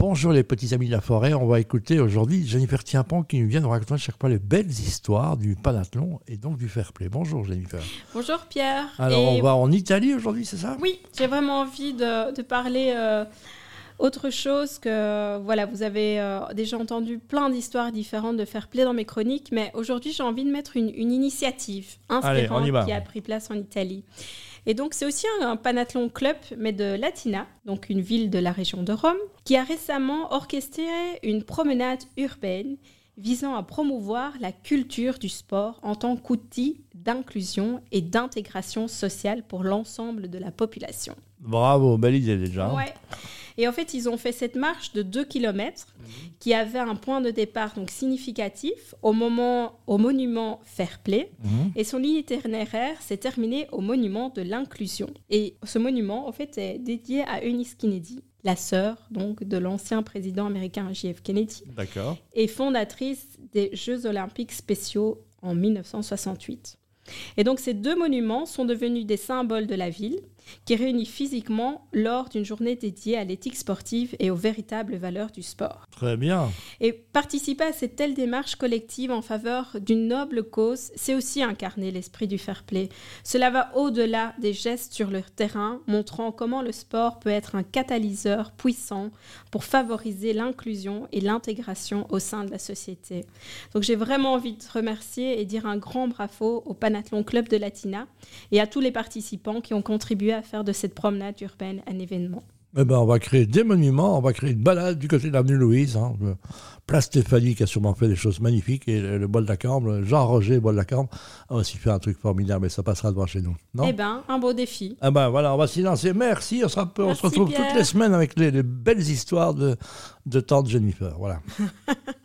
Bonjour les petits amis de la forêt, on va écouter aujourd'hui Jennifer Tienpan qui nous vient nous raconter chaque fois les belles histoires du panathlon et donc du fair play. Bonjour Jennifer. Bonjour Pierre. Alors on va en Italie aujourd'hui, c'est ça? Oui, j'ai vraiment envie de, parler euh, autre chose que, voilà, vous avez euh, déjà entendu plein d'histoires différentes de fair play dans mes chroniques, mais aujourd'hui j'ai envie de mettre une, initiative inspirante qui a pris place en Italie. Et donc, c'est aussi un, panathlon club, mais de Latina, donc une ville de la région de Rome, qui a récemment orchestré une promenade urbaine visant à promouvoir la culture du sport en tant qu'outil d'inclusion et d'intégration sociale pour l'ensemble de la population. Bravo, belle idée déjà. Ouais. Et en fait, ils ont fait cette marche de 2 km qui avait un point de départ donc significatif au, moment, au monument Fair Play. Mhm. Et son itinéraire s'est terminé au monument de l'inclusion. Et ce monument, en fait, est dédié à Eunice Kennedy, la sœur donc de l'ancien président américain JF Kennedy. D'accord. Et fondatrice des Jeux olympiques spéciaux en 1968. Et donc ces deux monuments sont devenus des symboles de la ville qui réunit physiquement lors d'une journée dédiée à l'éthique sportive et aux véritables valeurs du sport. Très bien. Et participer à cette telle démarche collective en faveur d'une noble cause, c'est aussi incarner l'esprit du fair play. Cela va au-delà des gestes sur le terrain, montrant comment le sport peut être un catalyseur puissant pour favoriser l'inclusion et l'intégration au sein de la société. Donc j'ai vraiment envie de remercier et dire un grand bravo au Panathlon Club de Latina et à tous les participants qui ont contribué à faire de cette promenade urbaine un événement. Eh ben, on va créer des monuments, on va créer une balade du côté de l'avenue Louise. Hein. Place Stéphanie qui a sûrement fait des choses magnifiques et le, Bois de la Cambre, Jean-Roger Bois de la Cambre a aussi fait un truc formidable mais ça passera devant chez nous. Non? Eh ben, un beau défi. Eh ben voilà, on va s'y lancer. Merci, on, se retrouve toutes les semaines avec les, belles histoires de, de tante Jennifer. Voilà.